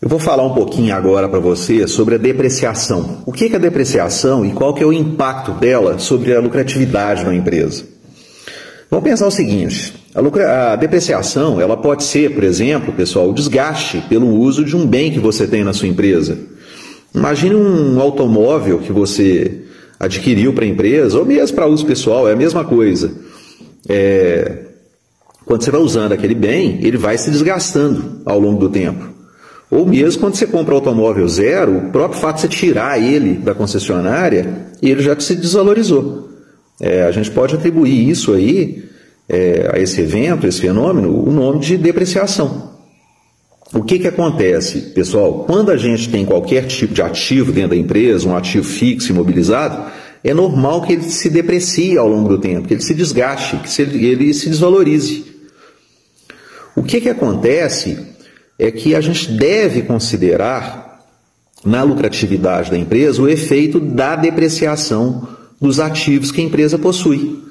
Eu vou falar um pouquinho agora para você sobre a depreciação. O que é a depreciação e qual que é o impacto dela sobre a lucratividade da empresa? Vamos pensar o seguinte: a, lucra... a depreciação ela pode ser, por exemplo, pessoal, o desgaste pelo uso de um bem que você tem na sua empresa. Imagine um automóvel que você adquiriu para a empresa, ou mesmo para uso pessoal, é a mesma coisa. É... Quando você vai usando aquele bem, ele vai se desgastando ao longo do tempo. Ou mesmo quando você compra um automóvel zero, o próprio fato de você tirar ele da concessionária, ele já se desvalorizou. É, a gente pode atribuir isso aí, é, a esse evento, esse fenômeno, o nome de depreciação. O que, que acontece, pessoal? Quando a gente tem qualquer tipo de ativo dentro da empresa, um ativo fixo imobilizado, é normal que ele se deprecie ao longo do tempo, que ele se desgaste, que ele se desvalorize. O que, que acontece é que a gente deve considerar na lucratividade da empresa o efeito da depreciação dos ativos que a empresa possui.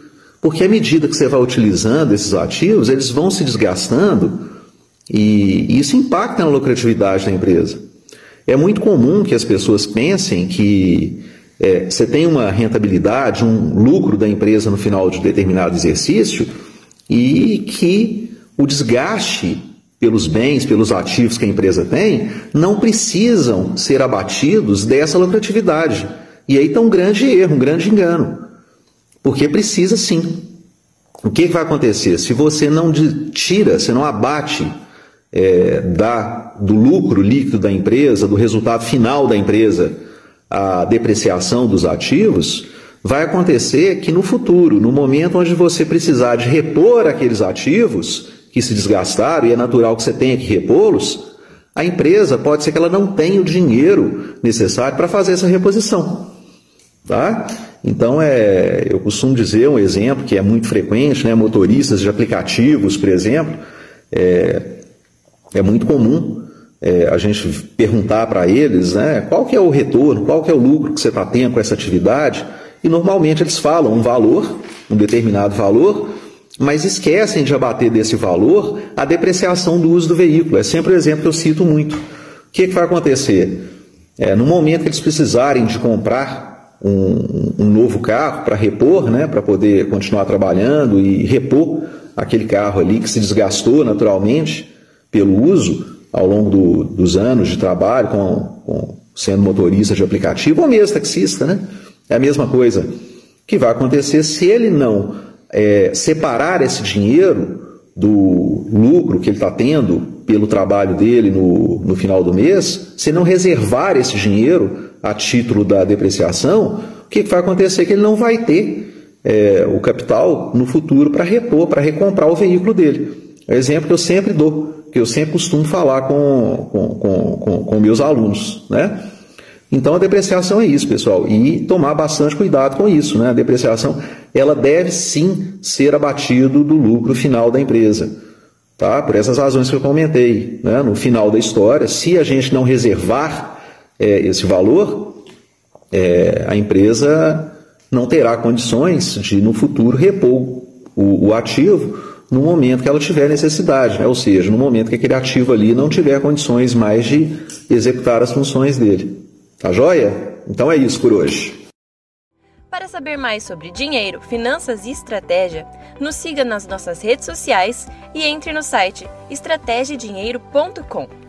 Porque à medida que você vai utilizando esses ativos, eles vão se desgastando e isso impacta na lucratividade da empresa. É muito comum que as pessoas pensem que é, você tem uma rentabilidade, um lucro da empresa no final de determinado exercício e que o desgaste pelos bens, pelos ativos que a empresa tem, não precisam ser abatidos dessa lucratividade. E aí está um grande erro, um grande engano. Porque precisa sim. O que, que vai acontecer? Se você não tira, se não abate é, da, do lucro líquido da empresa, do resultado final da empresa, a depreciação dos ativos, vai acontecer que no futuro, no momento onde você precisar de repor aqueles ativos que se desgastaram, e é natural que você tenha que repô-los, a empresa pode ser que ela não tenha o dinheiro necessário para fazer essa reposição. Tá? Então, é, eu costumo dizer um exemplo que é muito frequente, né? motoristas de aplicativos, por exemplo, é, é muito comum é, a gente perguntar para eles né, qual que é o retorno, qual que é o lucro que você está tendo com essa atividade, e normalmente eles falam um valor, um determinado valor, mas esquecem de abater desse valor a depreciação do uso do veículo. É sempre o um exemplo que eu cito muito. O que, que vai acontecer? É, no momento que eles precisarem de comprar um, um novo carro para repor, né, para poder continuar trabalhando e repor aquele carro ali que se desgastou naturalmente, pelo uso ao longo do, dos anos de trabalho, com, com, sendo motorista de aplicativo ou mesmo taxista, né? É a mesma coisa que vai acontecer se ele não é, separar esse dinheiro do lucro que ele está tendo pelo trabalho dele no, no final do mês, se não reservar esse dinheiro a título da depreciação, o que vai acontecer? Que ele não vai ter é, o capital no futuro para repor, para recomprar o veículo dele. É o exemplo que eu sempre dou que eu sempre costumo falar com, com, com, com, com meus alunos, né? Então a depreciação é isso, pessoal, e tomar bastante cuidado com isso, né? A depreciação, ela deve sim ser abatido do lucro final da empresa, tá? Por essas razões que eu comentei, né? No final da história, se a gente não reservar é, esse valor, é, a empresa não terá condições de no futuro repor o, o ativo no momento que ela tiver necessidade, né? ou seja, no momento que aquele ativo ali não tiver condições mais de executar as funções dele. Tá joia? Então é isso por hoje. Para saber mais sobre dinheiro, finanças e estratégia, nos siga nas nossas redes sociais e entre no site estrategiadinheiro.com.